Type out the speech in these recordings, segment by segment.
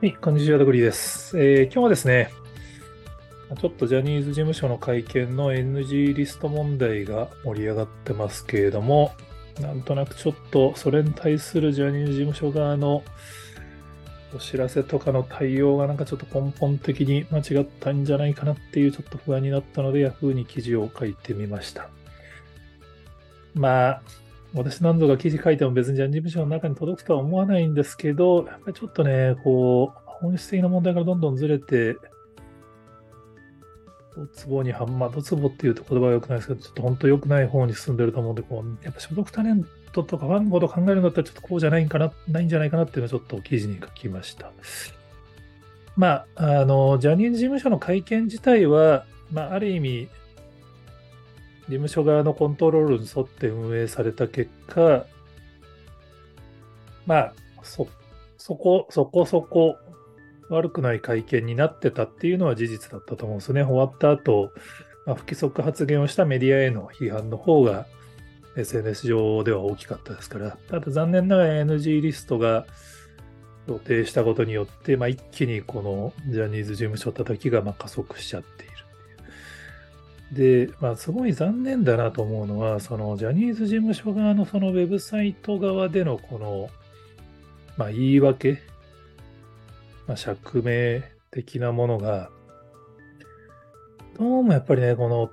はい、こんにちは、ダグリです、えー、今日はですね、ちょっとジャニーズ事務所の会見の NG リスト問題が盛り上がってますけれども、なんとなくちょっとそれに対するジャニーズ事務所側のお知らせとかの対応がなんかちょっと根本的に間違ったんじゃないかなっていうちょっと不安になったので Yahoo に記事を書いてみました。まあ、私何度か記事書いても別にジャニーズ事務所の中に届くとは思わないんですけど、やっぱりちょっとね、こう、本質的な問題からどんどんずれて、ドツボにはま、ドツボっていうと言葉は良くないですけど、ちょっと本当良くない方に進んでると思うんで、こう、やっぱ所属タレントとかファンのこと考えるんだったら、ちょっとこうじゃないんかな、ないんじゃないかなっていうのをちょっと記事に書きました。まあ、あの、ジャニーズ事務所の会見自体は、まあ、ある意味、事務所側のコントロールに沿って運営された結果、まあ、そ、そこ、そこそこ悪くない会見になってたっていうのは事実だったと思うんですね。終わった後、まあ、不規則発言をしたメディアへの批判の方が SNS 上では大きかったですから、ただ残念ながら NG リストが予定したことによって、まあ、一気にこのジャニーズ事務所叩きがま加速しちゃってで、まあ、すごい残念だなと思うのは、そのジャニーズ事務所側のそのウェブサイト側でのこの、まあ、言い訳、まあ、釈明的なものが、どうもやっぱりね、この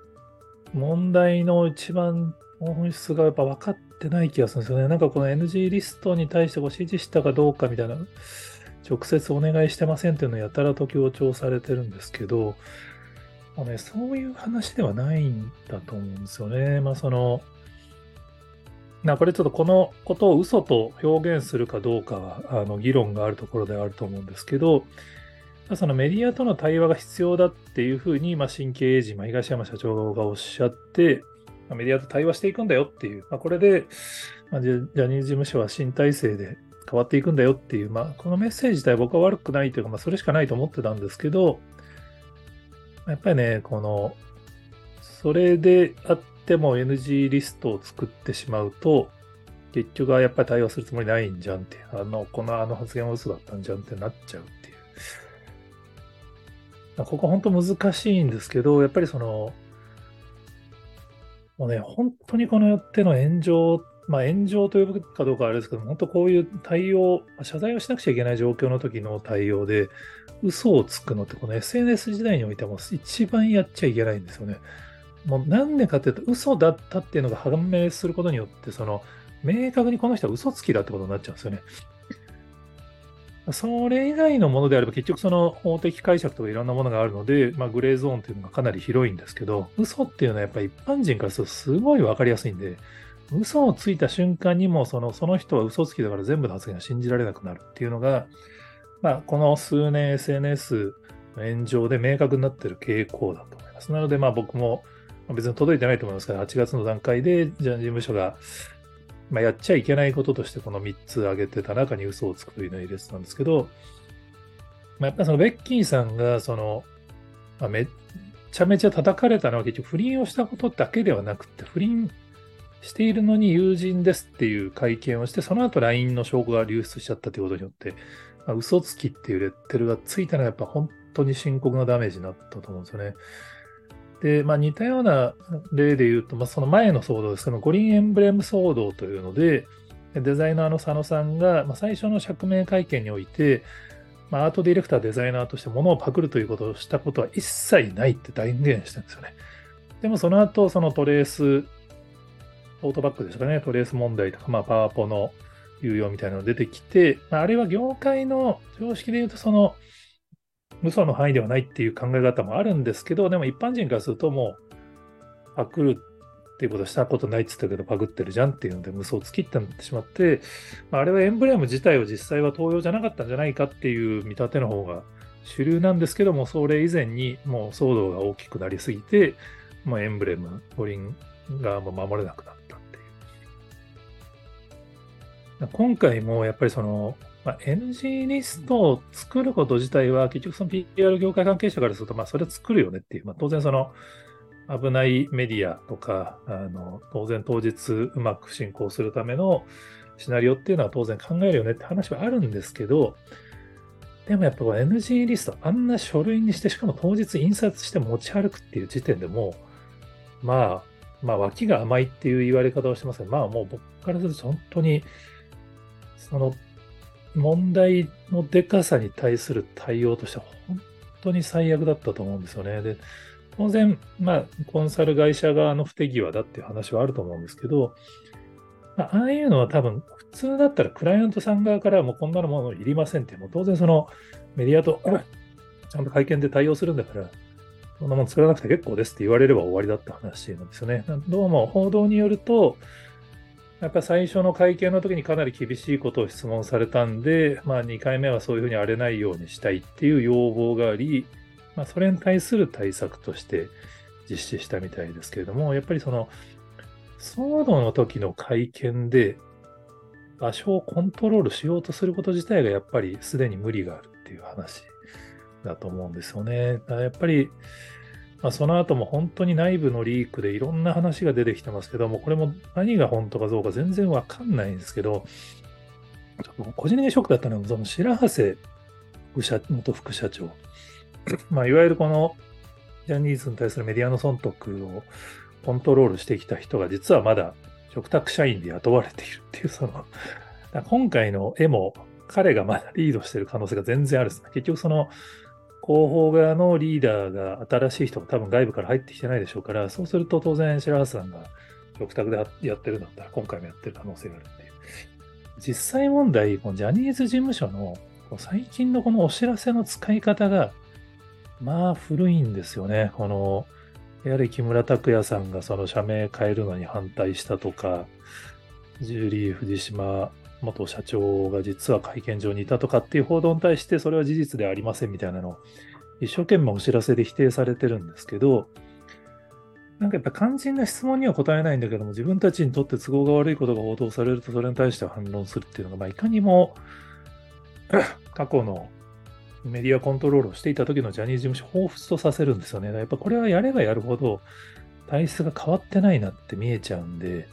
問題の一番本質がやっぱ分かってない気がするんですよね。なんかこの NG リストに対してご指示したかどうかみたいな、直接お願いしてませんっていうのをやたらと強調されてるんですけど、まあね、そういう話ではないんだと思うんですよね。まあその、なこれちょっとこのことを嘘と表現するかどうかはあの議論があるところではあると思うんですけど、そのメディアとの対話が必要だっていうふうに、まあ、新経営陣、まあ、東山社長がおっしゃって、まあ、メディアと対話していくんだよっていう、まあ、これで、まあ、ジャニーズ事務所は新体制で変わっていくんだよっていう、まあ、このメッセージ自体僕は悪くないというか、まあ、それしかないと思ってたんですけど、やっぱりね、この、それであっても NG リストを作ってしまうと、結局はやっぱり対応するつもりないんじゃんって、あの、このあの発言は嘘だったんじゃんってなっちゃうっていう。ここ本当難しいんですけど、やっぱりその、もうね、本当にこの手の炎上って、まあ炎上と呼ぶかどうかあれですけど、本当こういう対応、謝罪をしなくちゃいけない状況の時の対応で、嘘をつくのってこの SNS 時代においても一番やっちゃいけないんですよね。もうなんでかっていうと嘘だったっていうのが判明することによってその明確にこの人は嘘つきだってことになっちゃうんですよね。それ以外のものであれば結局その法的解釈とかいろんなものがあるので、まあ、グレーゾーンっていうのがかなり広いんですけど、嘘っていうのはやっぱり一般人からするとすごいわかりやすいんで、嘘をついた瞬間にもそのその人は嘘つきだから全部の発言が信じられなくなるっていうのが、まあ、この数年 SNS の炎上で明確になってる傾向だと思います。なので、まあ僕も別に届いてないと思いますから、8月の段階でジャニー事務所が、まあ、やっちゃいけないこととしてこの3つ挙げてた中に嘘をつくというのは入れてたんですけど、まあ、やっぱりそのベッキーさんがその、まあ、めっちゃめちゃ叩かれたのは結局不倫をしたことだけではなくて、不倫しているのに友人ですっていう会見をして、その後 LINE の証拠が流出しちゃったということによって、まあ、嘘つきっていうレッテルがついたのはやっぱ本当に深刻なダメージになったと思うんですよね。で、まあ、似たような例で言うと、まあ、その前の騒動ですけど、五輪エンブレム騒動というので、デザイナーの佐野さんが、まあ、最初の釈明会見において、まあ、アートディレクター、デザイナーとして物をパクるということをしたことは一切ないって断言してるんですよね。でもその後、そのトレース、オートバックですかね、トレース問題とか、まあ、パワポの有用みたいなのが出てきて、まあ、あれは業界の常識で言うと、その、嘘の範囲ではないっていう考え方もあるんですけど、でも一般人からするともう、パクるっていうことしたことないって言ったけど、パクってるじゃんっていうので、無双つきってなってしまって、まあ、あれはエンブレム自体は実際は東洋じゃなかったんじゃないかっていう見立ての方が主流なんですけども、それ以前にもう騒動が大きくなりすぎて、まあ、エンブレム、五輪がもう守れなくなっ今回もやっぱりその、まあ、NG リストを作ること自体は、結局その PR 業界関係者からすると、まあ、それは作るよねっていう、まあ、当然その、危ないメディアとか、あの、当然当日うまく進行するためのシナリオっていうのは当然考えるよねって話はあるんですけど、でもやっぱ NG リスト、あんな書類にして、しかも当日印刷して持ち歩くっていう時点でも、まあ、まあ、脇が甘いっていう言われ方をしてますが、まあもう僕からすると本当に、その問題のでかさに対する対応としては本当に最悪だったと思うんですよね。で、当然、まあ、コンサル会社側の不手際だっていう話はあると思うんですけど、まあ、ああいうのは多分、普通だったらクライアントさん側からもうこんなのものいりませんって、もう当然そのメディアと ちゃんと会見で対応するんだから、そんなもの作らなくて結構ですって言われれば終わりだった話なんですよね。どうも報道によると、やっぱ最初の会見の時にかなり厳しいことを質問されたんで、まあ2回目はそういうふうに荒れないようにしたいっていう要望があり、まあ、それに対する対策として実施したみたいですけれども、やっぱりその、騒動の時の会見で場所をコントロールしようとすること自体がやっぱりすでに無理があるっていう話だと思うんですよね。だからやっぱり、まあ、その後も本当に内部のリークでいろんな話が出てきてますけども、これも何が本当かどうか全然わかんないんですけど、個人的にショックだったのは、その白羽瀬元副社長。まあ、いわゆるこのジャニーズに対するメディアの損得をコントロールしてきた人が実はまだ嘱託社員で雇われているっていう、その、今回の絵も彼がまだリードしている可能性が全然あるです。結局その広報側のリーダーが新しい人が多分外部から入ってきてないでしょうから、そうすると当然白羽さんが嘱託でやってるんだったら今回もやってる可能性があるっていう。実際問題、このジャニーズ事務所の最近のこのお知らせの使い方がまあ古いんですよね。この、やはり木村拓哉さんがその社名変えるのに反対したとか、ジュリー藤島元社長が実は会見場にいたとかっていう報道に対してそれは事実ではありませんみたいなのを一生懸命お知らせで否定されてるんですけど、なんかやっぱ肝心な質問には答えないんだけども、自分たちにとって都合が悪いことが報道されるとそれに対して反論するっていうのが、まあ、いかにも 過去のメディアコントロールをしていた時のジャニーズ事務所を彷彿とさせるんですよね。やっぱこれはやればやるほど体質が変わってないなって見えちゃうんで、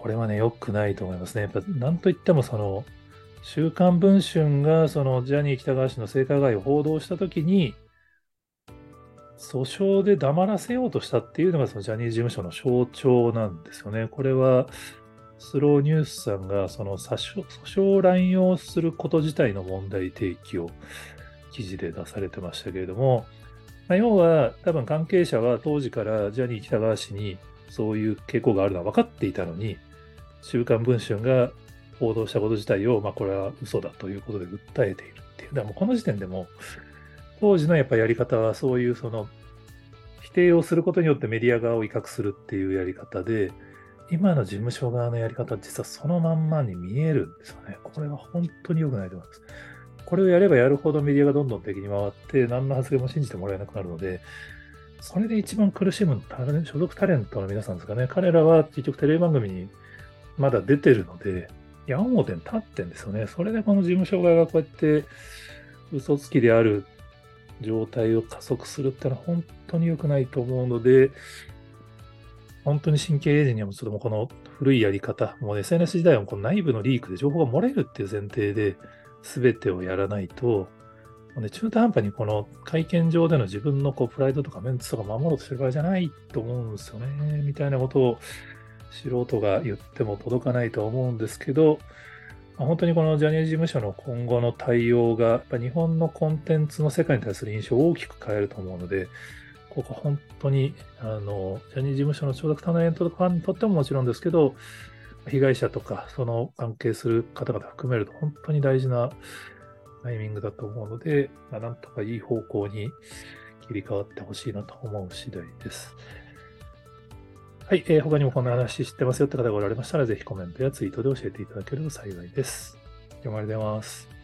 これはね、良くないと思いますね。やっぱなんといってもその、週刊文春がそのジャニー喜多川氏の性加害を報道した時に、訴訟で黙らせようとしたっていうのがそのジャニーズ事務所の象徴なんですよね。これはスローニュースさんがその訴訟を乱用すること自体の問題提起を記事で出されてましたけれども、まあ、要は多分関係者は当時からジャニー喜多川氏にそういう傾向があるのは分かっていたのに、週刊文春が報道したこと自体を、まあ、これは嘘だということで訴えているっていう。だからもうこの時点でも、当時のやっぱやり方はそういうその否定をすることによってメディア側を威嚇するっていうやり方で、今の事務所側のやり方は実はそのまんまに見えるんですよね。これは本当に良くないと思います。これをやればやるほどメディアがどんどん敵に回って、何の発言も信じてもらえなくなるので、それで一番苦しむ所属タレントの皆さんですかね。彼らは結局テレビ番組にまだ出てるので、矢面に立ってんですよね。それでこの事務所側がこうやって嘘つきである状態を加速するってのは本当に良くないと思うので、本当に神経エイジにはもちょっともこの古いやり方、もう SNS 時代はこの内部のリークで情報が漏れるっていう前提で全てをやらないと、ね、中途半端にこの会見上での自分のこうプライドとかメンツとか守ろうとしてる場合じゃないと思うんですよね、みたいなことを素人が言っても届かないと思うんですけど、本当にこのジャニーズ事務所の今後の対応が、やっぱ日本のコンテンツの世界に対する印象を大きく変えると思うので、ここ本当に、あの、ジャニーズ事務所の承諾タレントファンにとってももちろんですけど、被害者とか、その関係する方々含めると本当に大事なタイミングだと思うので、まあ、なんとかいい方向に切り替わってほしいなと思う次第です。はい、えー、他にもこんな話知ってますよって方がおられましたら、ぜひコメントやツイートで教えていただけると幸いです。今日もありがとうございます。